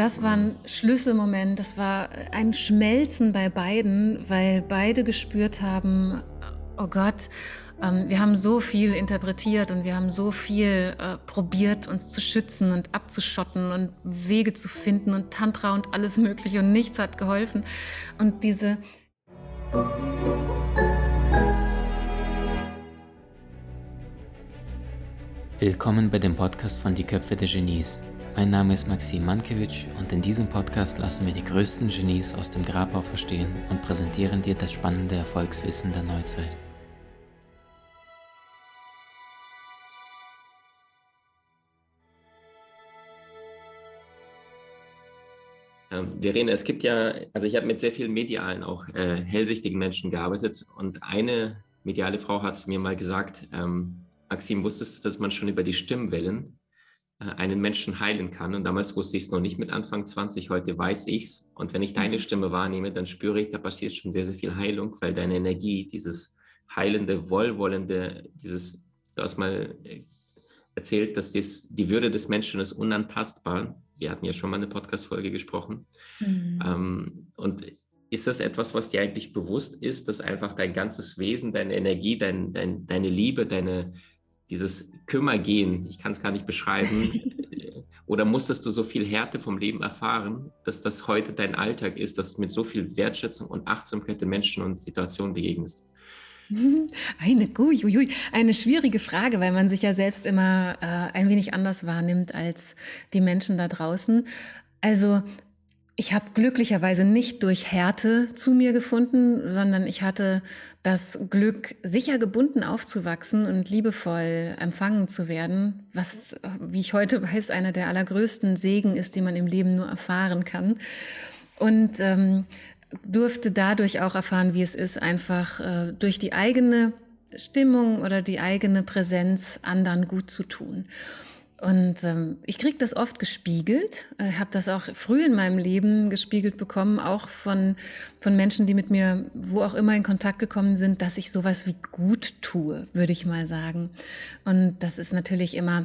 Das war ein Schlüsselmoment, das war ein Schmelzen bei beiden, weil beide gespürt haben, oh Gott, ähm, wir haben so viel interpretiert und wir haben so viel äh, probiert, uns zu schützen und abzuschotten und Wege zu finden und Tantra und alles Mögliche und nichts hat geholfen. Und diese Willkommen bei dem Podcast von Die Köpfe der Genies. Mein Name ist Maxim Mankewitsch und in diesem Podcast lassen wir die größten Genies aus dem Grabau verstehen und präsentieren dir das spannende Erfolgswissen der Neuzeit. Ähm, Verena, es gibt ja, also ich habe mit sehr vielen medialen, auch äh, hellsichtigen Menschen gearbeitet und eine mediale Frau hat mir mal gesagt, ähm, Maxim, wusstest du, dass man schon über die Stimmwellen einen Menschen heilen kann. Und damals wusste ich es noch nicht mit Anfang 20, heute weiß ich es. Und wenn ich deine mhm. Stimme wahrnehme, dann spüre ich, da passiert schon sehr, sehr viel Heilung, weil deine Energie, dieses heilende, wohlwollende, dieses, du hast mal äh, erzählt, dass dies, die Würde des Menschen ist unantastbar. Wir hatten ja schon mal eine Podcast-Folge gesprochen. Mhm. Ähm, und ist das etwas, was dir eigentlich bewusst ist, dass einfach dein ganzes Wesen, deine Energie, dein, dein, deine Liebe, deine, dieses Kümmergehen, ich kann es gar nicht beschreiben, oder musstest du so viel Härte vom Leben erfahren, dass das heute dein Alltag ist, dass du mit so viel Wertschätzung und Achtsamkeit den Menschen und Situationen begegnest? Eine, uiuiui, eine schwierige Frage, weil man sich ja selbst immer äh, ein wenig anders wahrnimmt als die Menschen da draußen. Also ich habe glücklicherweise nicht durch Härte zu mir gefunden, sondern ich hatte das Glück, sicher gebunden aufzuwachsen und liebevoll empfangen zu werden, was, wie ich heute weiß, einer der allergrößten Segen ist, die man im Leben nur erfahren kann. Und ähm, durfte dadurch auch erfahren, wie es ist, einfach äh, durch die eigene Stimmung oder die eigene Präsenz anderen gut zu tun. Und ähm, ich kriege das oft gespiegelt, äh, habe das auch früh in meinem Leben gespiegelt bekommen, auch von, von Menschen, die mit mir wo auch immer in Kontakt gekommen sind, dass ich sowas wie gut tue, würde ich mal sagen. Und das ist natürlich immer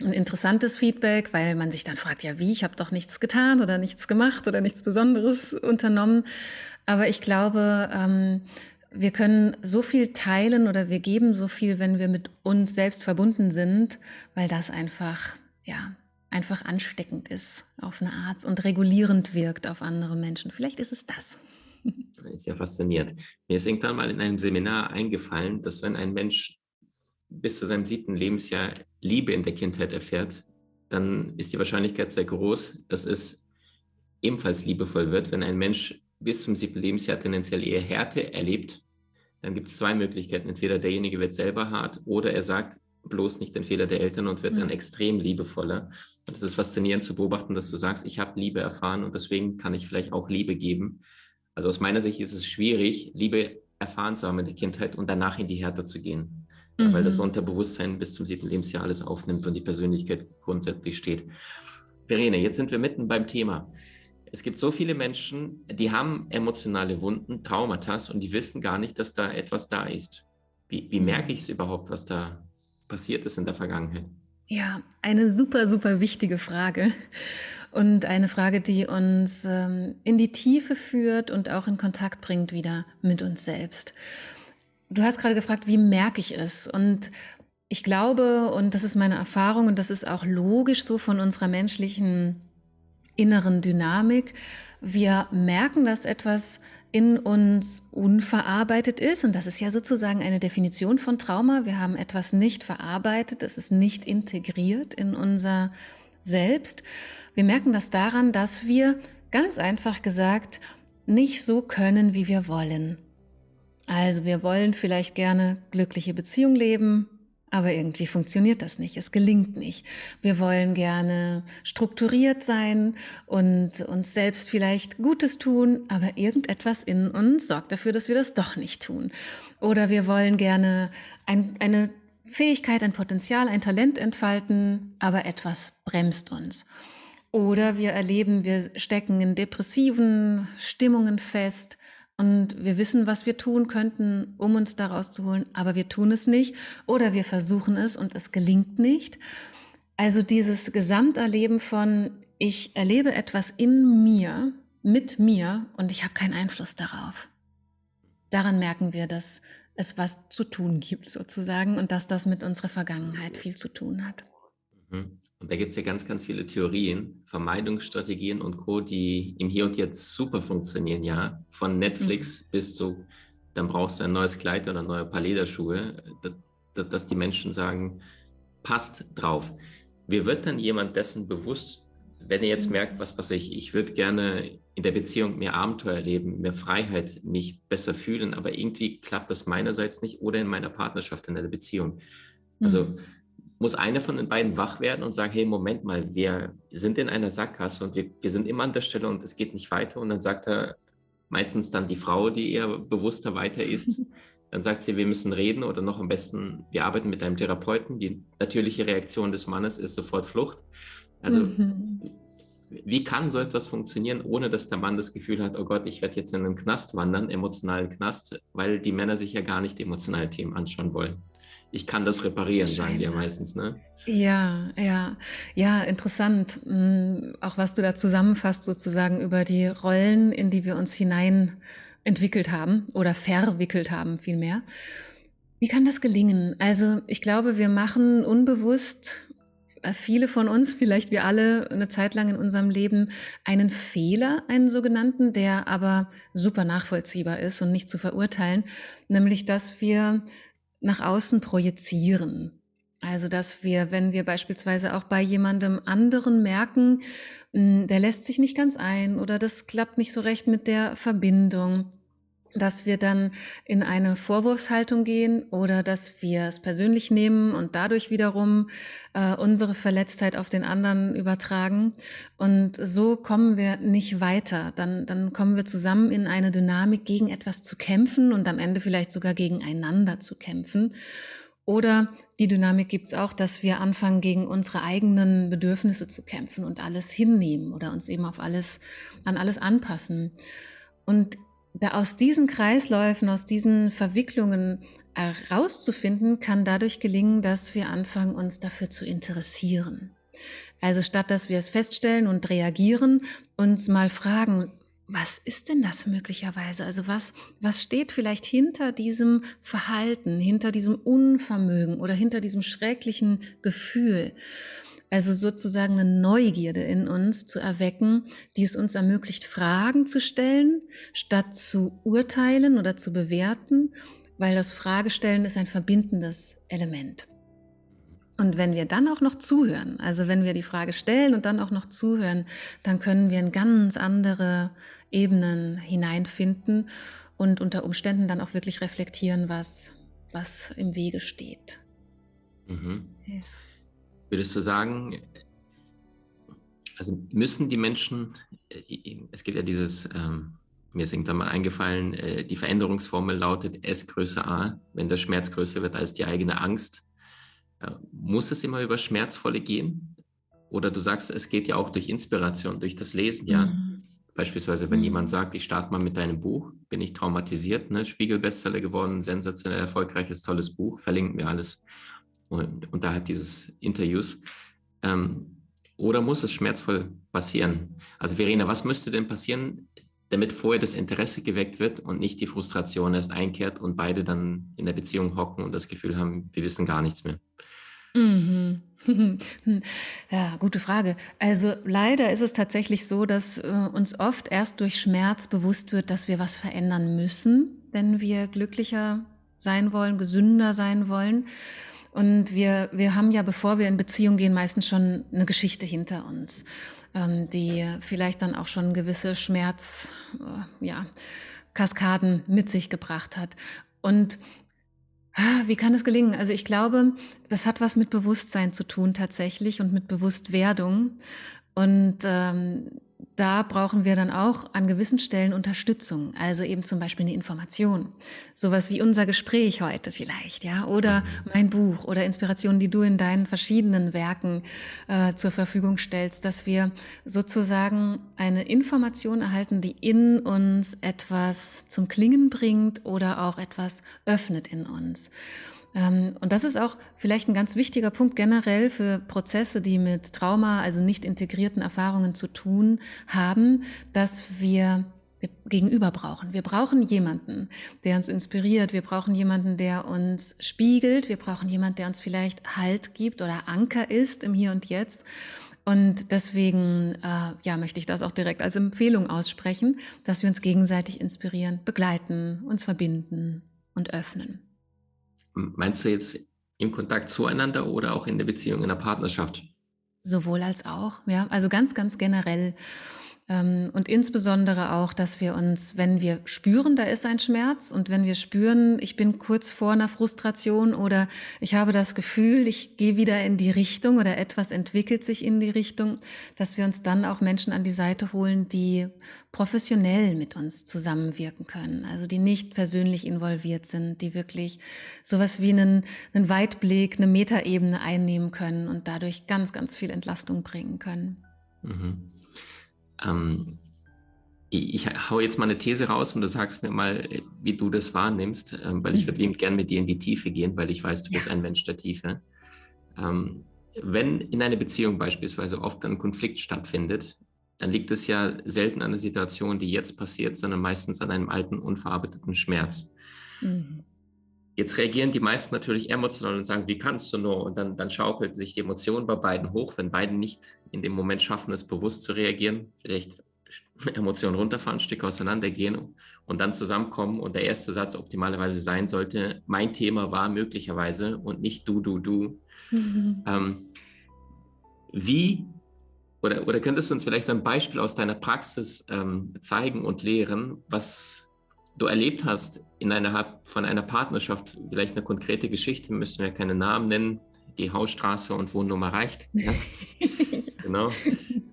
ein interessantes Feedback, weil man sich dann fragt, ja wie, ich habe doch nichts getan oder nichts gemacht oder nichts Besonderes unternommen. Aber ich glaube, ähm, wir können so viel teilen oder wir geben so viel, wenn wir mit uns selbst verbunden sind, weil das einfach, ja, einfach ansteckend ist auf eine Art und regulierend wirkt auf andere Menschen. Vielleicht ist es das. Ist ja faszinierend. Mir ist irgendwann mal in einem Seminar eingefallen, dass wenn ein Mensch bis zu seinem siebten Lebensjahr Liebe in der Kindheit erfährt, dann ist die Wahrscheinlichkeit sehr groß, dass es ebenfalls liebevoll wird, wenn ein Mensch bis zum siebten Lebensjahr tendenziell eher Härte erlebt, dann gibt es zwei Möglichkeiten. Entweder derjenige wird selber hart oder er sagt bloß nicht den Fehler der Eltern und wird mhm. dann extrem liebevoller. Und es ist faszinierend zu beobachten, dass du sagst, ich habe Liebe erfahren und deswegen kann ich vielleicht auch Liebe geben. Also aus meiner Sicht ist es schwierig, Liebe erfahren zu haben in der Kindheit und danach in die Härte zu gehen. Mhm. Weil das Unterbewusstsein bis zum siebten Lebensjahr alles aufnimmt und die Persönlichkeit grundsätzlich steht. Verene, jetzt sind wir mitten beim Thema es gibt so viele Menschen, die haben emotionale Wunden, Traumata und die wissen gar nicht, dass da etwas da ist. Wie, wie merke ich es überhaupt, was da passiert ist in der Vergangenheit? Ja, eine super, super wichtige Frage. Und eine Frage, die uns ähm, in die Tiefe führt und auch in Kontakt bringt wieder mit uns selbst. Du hast gerade gefragt, wie merke ich es? Und ich glaube, und das ist meine Erfahrung, und das ist auch logisch so von unserer menschlichen inneren Dynamik. Wir merken, dass etwas in uns unverarbeitet ist. Und das ist ja sozusagen eine Definition von Trauma. Wir haben etwas nicht verarbeitet, es ist nicht integriert in unser Selbst. Wir merken das daran, dass wir ganz einfach gesagt nicht so können, wie wir wollen. Also wir wollen vielleicht gerne glückliche Beziehung leben, aber irgendwie funktioniert das nicht. Es gelingt nicht. Wir wollen gerne strukturiert sein und uns selbst vielleicht Gutes tun, aber irgendetwas in uns sorgt dafür, dass wir das doch nicht tun. Oder wir wollen gerne ein, eine Fähigkeit, ein Potenzial, ein Talent entfalten, aber etwas bremst uns. Oder wir erleben, wir stecken in depressiven Stimmungen fest und wir wissen, was wir tun könnten, um uns da rauszuholen, aber wir tun es nicht oder wir versuchen es und es gelingt nicht. Also dieses Gesamterleben von, ich erlebe etwas in mir, mit mir und ich habe keinen Einfluss darauf. Daran merken wir, dass es was zu tun gibt sozusagen und dass das mit unserer Vergangenheit viel zu tun hat. Und da gibt es ja ganz, ganz viele Theorien, Vermeidungsstrategien und Co., die im Hier und Jetzt super funktionieren, ja. Von Netflix mhm. bis zu, dann brauchst du ein neues Kleid oder neue Paar Lederschuhe, dass, dass die Menschen sagen, passt drauf. Wie wird dann jemand dessen bewusst, wenn er jetzt mhm. merkt, was was ich, ich würde gerne in der Beziehung mehr Abenteuer erleben, mehr Freiheit, mich besser fühlen, aber irgendwie klappt das meinerseits nicht oder in meiner Partnerschaft, in der Beziehung. Also mhm. Muss einer von den beiden wach werden und sagen, hey, Moment mal, wir sind in einer Sackgasse und wir, wir sind immer an der Stelle und es geht nicht weiter. Und dann sagt er meistens dann die Frau, die eher bewusster weiter ist, dann sagt sie, wir müssen reden oder noch am besten, wir arbeiten mit einem Therapeuten. Die natürliche Reaktion des Mannes ist sofort Flucht. Also mhm. wie kann so etwas funktionieren, ohne dass der Mann das Gefühl hat, oh Gott, ich werde jetzt in einen Knast wandern, emotionalen Knast, weil die Männer sich ja gar nicht emotionale Themen anschauen wollen. Ich kann das reparieren, sagen die ja meistens, ne? Ja, ja, ja, interessant. Mm, auch was du da zusammenfasst, sozusagen über die Rollen, in die wir uns hinein entwickelt haben oder verwickelt haben vielmehr. Wie kann das gelingen? Also ich glaube, wir machen unbewusst äh, viele von uns, vielleicht wir alle, eine Zeit lang in unserem Leben einen Fehler, einen sogenannten, der aber super nachvollziehbar ist und nicht zu verurteilen, nämlich dass wir nach außen projizieren. Also, dass wir, wenn wir beispielsweise auch bei jemandem anderen merken, hm, der lässt sich nicht ganz ein oder das klappt nicht so recht mit der Verbindung, dass wir dann in eine Vorwurfshaltung gehen oder dass wir es persönlich nehmen und dadurch wiederum äh, unsere Verletztheit auf den anderen übertragen. Und so kommen wir nicht weiter. Dann, dann kommen wir zusammen in eine Dynamik, gegen etwas zu kämpfen und am Ende vielleicht sogar gegeneinander zu kämpfen. Oder die Dynamik gibt es auch, dass wir anfangen, gegen unsere eigenen Bedürfnisse zu kämpfen und alles hinnehmen oder uns eben auf alles, an alles anpassen. Und da aus diesen Kreisläufen, aus diesen Verwicklungen herauszufinden, kann dadurch gelingen, dass wir anfangen, uns dafür zu interessieren. Also statt dass wir es feststellen und reagieren, uns mal fragen, was ist denn das möglicherweise? Also was, was steht vielleicht hinter diesem Verhalten, hinter diesem Unvermögen oder hinter diesem schrecklichen Gefühl? Also sozusagen eine Neugierde in uns zu erwecken, die es uns ermöglicht, Fragen zu stellen, statt zu urteilen oder zu bewerten, weil das Fragestellen ist ein verbindendes Element. Und wenn wir dann auch noch zuhören, also wenn wir die Frage stellen und dann auch noch zuhören, dann können wir in ganz andere Ebenen hineinfinden und unter Umständen dann auch wirklich reflektieren, was, was im Wege steht. Mhm. Ja. Würdest du sagen, also müssen die Menschen, äh, es gibt ja dieses, ähm, mir ist irgendwann mal eingefallen, äh, die Veränderungsformel lautet S größer A, wenn der Schmerz größer wird als die eigene Angst. Äh, muss es immer über Schmerzvolle gehen? Oder du sagst, es geht ja auch durch Inspiration, durch das Lesen, ja. Mhm. Beispielsweise, wenn mhm. jemand sagt, ich starte mal mit deinem Buch, bin ich traumatisiert, ne? Spiegel-Bestseller geworden, sensationell erfolgreiches, tolles Buch, verlinken wir alles unterhalb dieses Interviews. Ähm, oder muss es schmerzvoll passieren? Also Verena, was müsste denn passieren, damit vorher das Interesse geweckt wird und nicht die Frustration erst einkehrt und beide dann in der Beziehung hocken und das Gefühl haben, wir wissen gar nichts mehr? Mhm. Ja, gute Frage. Also leider ist es tatsächlich so, dass äh, uns oft erst durch Schmerz bewusst wird, dass wir was verändern müssen, wenn wir glücklicher sein wollen, gesünder sein wollen. Und wir, wir haben ja, bevor wir in Beziehung gehen, meistens schon eine Geschichte hinter uns, ähm, die vielleicht dann auch schon gewisse Schmerz, äh, ja, Kaskaden mit sich gebracht hat. Und ah, wie kann es gelingen? Also ich glaube, das hat was mit Bewusstsein zu tun tatsächlich und mit Bewusstwerdung. Und ähm, da brauchen wir dann auch an gewissen Stellen Unterstützung, also eben zum Beispiel eine Information, sowas wie unser Gespräch heute vielleicht, ja, oder mhm. mein Buch oder Inspirationen, die du in deinen verschiedenen Werken äh, zur Verfügung stellst, dass wir sozusagen eine Information erhalten, die in uns etwas zum Klingen bringt oder auch etwas öffnet in uns. Ähm, und das ist auch vielleicht ein ganz wichtiger Punkt generell für Prozesse, die mit Trauma, also nicht integrierten Erfahrungen zu tun haben, dass wir Gegenüber brauchen. Wir brauchen jemanden, der uns inspiriert. Wir brauchen jemanden, der uns spiegelt. Wir brauchen jemanden, der uns vielleicht Halt gibt oder Anker ist im Hier und Jetzt. Und deswegen äh, ja, möchte ich das auch direkt als Empfehlung aussprechen, dass wir uns gegenseitig inspirieren, begleiten, uns verbinden und öffnen. Meinst du jetzt im Kontakt zueinander oder auch in der Beziehung, in der Partnerschaft? Sowohl als auch, ja. Also ganz, ganz generell. Ähm, und insbesondere auch, dass wir uns, wenn wir spüren, da ist ein Schmerz und wenn wir spüren, ich bin kurz vor einer Frustration oder ich habe das Gefühl, ich gehe wieder in die Richtung oder etwas entwickelt sich in die Richtung, dass wir uns dann auch Menschen an die Seite holen, die professionell mit uns zusammenwirken können, also die nicht persönlich involviert sind, die wirklich sowas wie einen, einen Weitblick, eine Metaebene einnehmen können und dadurch ganz, ganz viel Entlastung bringen können. Mhm. Ähm, ich hau jetzt mal eine These raus und du sagst mir mal, wie du das wahrnimmst, ähm, weil ich würde liebend gern mit dir in die Tiefe gehen, weil ich weiß, du bist ein Mensch der Tiefe. Ähm, wenn in einer Beziehung beispielsweise oft ein Konflikt stattfindet, dann liegt es ja selten an der Situation, die jetzt passiert, sondern meistens an einem alten, unverarbeiteten Schmerz. Mhm. Jetzt reagieren die meisten natürlich emotional und sagen, wie kannst du nur? Und dann, dann schaukelt sich die Emotion bei beiden hoch, wenn beiden nicht in dem Moment schaffen, es bewusst zu reagieren, vielleicht Emotionen runterfahren, Stück auseinandergehen und dann zusammenkommen. Und der erste Satz optimalerweise sein sollte, mein Thema war möglicherweise und nicht du, du, du. Mhm. Ähm, wie oder, oder könntest du uns vielleicht so ein Beispiel aus deiner Praxis ähm, zeigen und lehren, was du erlebt hast innerhalb von einer Partnerschaft, vielleicht eine konkrete Geschichte, müssen wir keine Namen nennen, die Hausstraße und Wohnnummer reicht. Ja? genau.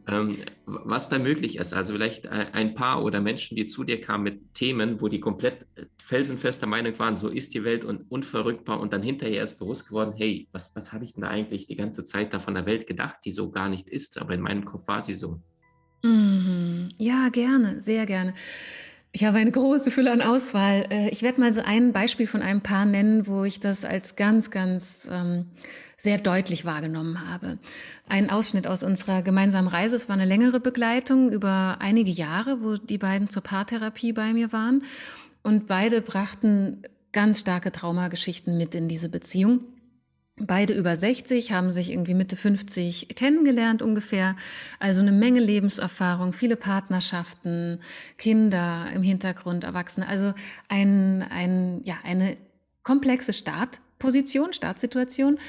Ähm, was da möglich ist. Also vielleicht ein Paar oder Menschen, die zu dir kamen mit Themen, wo die komplett felsenfester Meinung waren, so ist die Welt und unverrückbar und dann hinterher ist bewusst geworden, hey, was, was habe ich denn da eigentlich die ganze Zeit da von der Welt gedacht, die so gar nicht ist, aber in meinem Kopf war sie so. Mhm. Ja, gerne, sehr gerne. Ich habe eine große Fülle an Auswahl. Äh, ich werde mal so ein Beispiel von einem Paar nennen, wo ich das als ganz, ganz ähm, sehr deutlich wahrgenommen habe. Ein Ausschnitt aus unserer gemeinsamen Reise. Es war eine längere Begleitung über einige Jahre, wo die beiden zur Paartherapie bei mir waren. Und beide brachten ganz starke Traumageschichten mit in diese Beziehung. Beide über 60, haben sich irgendwie Mitte 50 kennengelernt ungefähr. Also eine Menge Lebenserfahrung, viele Partnerschaften, Kinder im Hintergrund, Erwachsene. Also ein, ein, ja, eine komplexe Startposition, Startsituation.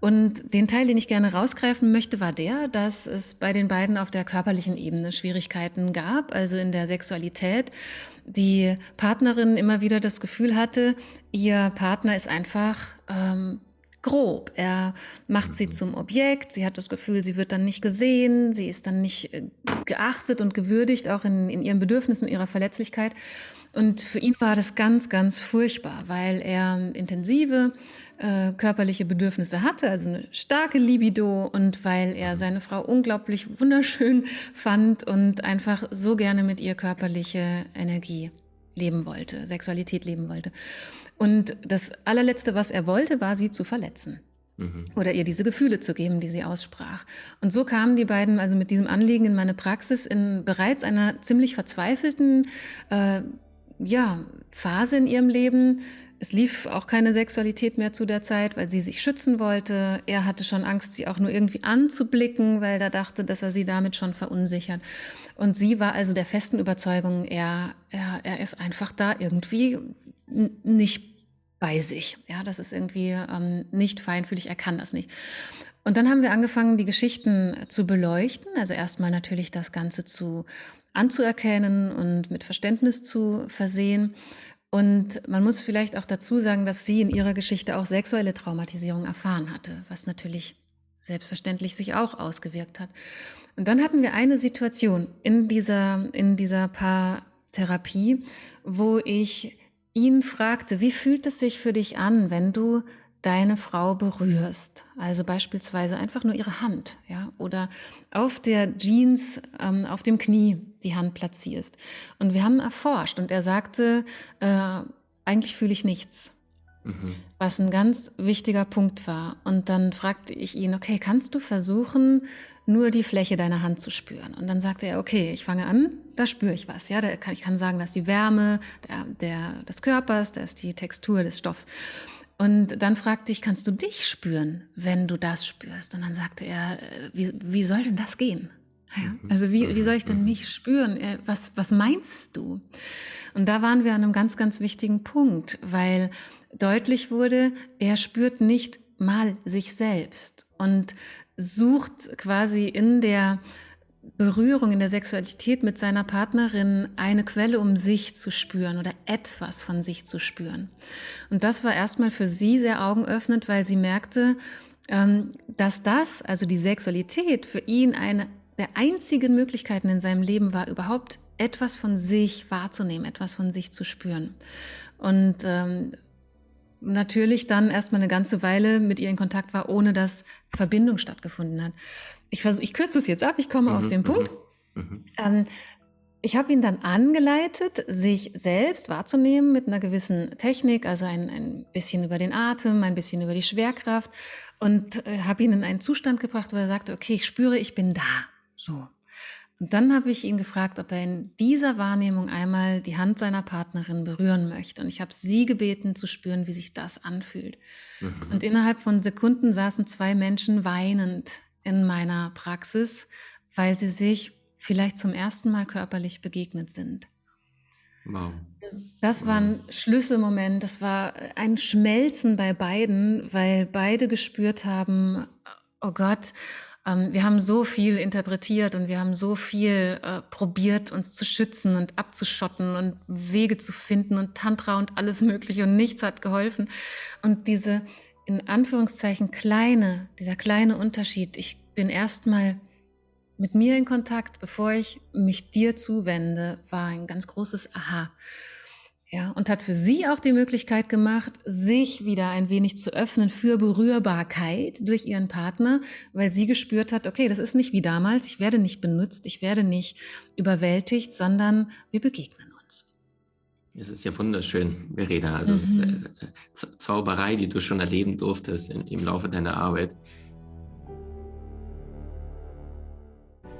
Und den Teil, den ich gerne rausgreifen möchte, war der, dass es bei den beiden auf der körperlichen Ebene Schwierigkeiten gab, also in der Sexualität. Die Partnerin immer wieder das Gefühl hatte, ihr Partner ist einfach ähm, grob. Er macht sie zum Objekt, sie hat das Gefühl, sie wird dann nicht gesehen, sie ist dann nicht äh, geachtet und gewürdigt, auch in, in ihren Bedürfnissen, ihrer Verletzlichkeit. Und für ihn war das ganz, ganz furchtbar, weil er intensive äh, körperliche Bedürfnisse hatte, also eine starke Libido und weil er seine Frau unglaublich wunderschön fand und einfach so gerne mit ihr körperliche Energie leben wollte, Sexualität leben wollte. Und das allerletzte, was er wollte, war, sie zu verletzen. Mhm. Oder ihr diese Gefühle zu geben, die sie aussprach. Und so kamen die beiden also mit diesem Anliegen in meine Praxis in bereits einer ziemlich verzweifelten äh, ja, Phase in ihrem Leben. Es lief auch keine Sexualität mehr zu der Zeit, weil sie sich schützen wollte. Er hatte schon Angst, sie auch nur irgendwie anzublicken, weil er dachte, dass er sie damit schon verunsichert. Und sie war also der festen Überzeugung, er, er, er ist einfach da irgendwie nicht bei sich. Ja, das ist irgendwie ähm, nicht feinfühlig, er kann das nicht. Und dann haben wir angefangen, die Geschichten zu beleuchten. Also erstmal natürlich das Ganze zu anzuerkennen und mit Verständnis zu versehen. Und man muss vielleicht auch dazu sagen, dass sie in ihrer Geschichte auch sexuelle Traumatisierung erfahren hatte, was natürlich selbstverständlich sich auch ausgewirkt hat. Und dann hatten wir eine Situation in dieser, in dieser Paartherapie, wo ich ihn fragte, wie fühlt es sich für dich an, wenn du deine Frau berührst? Also beispielsweise einfach nur ihre Hand, ja, oder auf der Jeans, ähm, auf dem Knie die Hand platzierst. Und wir haben erforscht und er sagte, äh, eigentlich fühle ich nichts. Mhm. Was ein ganz wichtiger Punkt war. Und dann fragte ich ihn, okay, kannst du versuchen, nur die Fläche deiner Hand zu spüren? Und dann sagte er, okay, ich fange an, da spüre ich was. Ja, da kann, ich kann sagen, dass die Wärme der, der, des Körpers, da ist die Textur des Stoffs. Und dann fragte ich, kannst du dich spüren, wenn du das spürst? Und dann sagte er, äh, wie, wie soll denn das gehen? Ja, mhm. also wie, wie soll ich denn mhm. mich spüren? Äh, was, was meinst du? Und da waren wir an einem ganz, ganz wichtigen Punkt, weil deutlich wurde, er spürt nicht mal sich selbst und sucht quasi in der Berührung, in der Sexualität mit seiner Partnerin eine Quelle, um sich zu spüren oder etwas von sich zu spüren. Und das war erstmal für sie sehr augenöffnend, weil sie merkte, ähm, dass das, also die Sexualität, für ihn eine der einzigen Möglichkeiten in seinem Leben war, überhaupt etwas von sich wahrzunehmen, etwas von sich zu spüren. Und ähm, natürlich dann erstmal eine ganze Weile mit ihr in Kontakt war, ohne dass Verbindung stattgefunden hat. Ich, versuch, ich kürze es jetzt ab, ich komme mhm, auf den Punkt. Mhm, mhm. Ähm, ich habe ihn dann angeleitet, sich selbst wahrzunehmen mit einer gewissen Technik, also ein, ein bisschen über den Atem, ein bisschen über die Schwerkraft und äh, habe ihn in einen Zustand gebracht, wo er sagte, okay, ich spüre, ich bin da. So. Und dann habe ich ihn gefragt, ob er in dieser Wahrnehmung einmal die Hand seiner Partnerin berühren möchte. Und ich habe sie gebeten zu spüren, wie sich das anfühlt. Mhm. Und innerhalb von Sekunden saßen zwei Menschen weinend in meiner Praxis, weil sie sich vielleicht zum ersten Mal körperlich begegnet sind. Wow. Das war ein Schlüsselmoment, das war ein Schmelzen bei beiden, weil beide gespürt haben, oh Gott, ähm, wir haben so viel interpretiert und wir haben so viel äh, probiert, uns zu schützen und abzuschotten und Wege zu finden und Tantra und alles Mögliche und nichts hat geholfen. Und diese in Anführungszeichen kleine, dieser kleine Unterschied, ich bin erstmal mit mir in Kontakt, bevor ich mich dir zuwende, war ein ganz großes Aha. Ja, und hat für sie auch die Möglichkeit gemacht, sich wieder ein wenig zu öffnen für Berührbarkeit durch ihren Partner, weil sie gespürt hat, okay, das ist nicht wie damals, ich werde nicht benutzt, ich werde nicht überwältigt, sondern wir begegnen uns. Es ist ja wunderschön, Verena. Also mhm. Äh, Zauberei, die du schon erleben durftest im Laufe deiner Arbeit.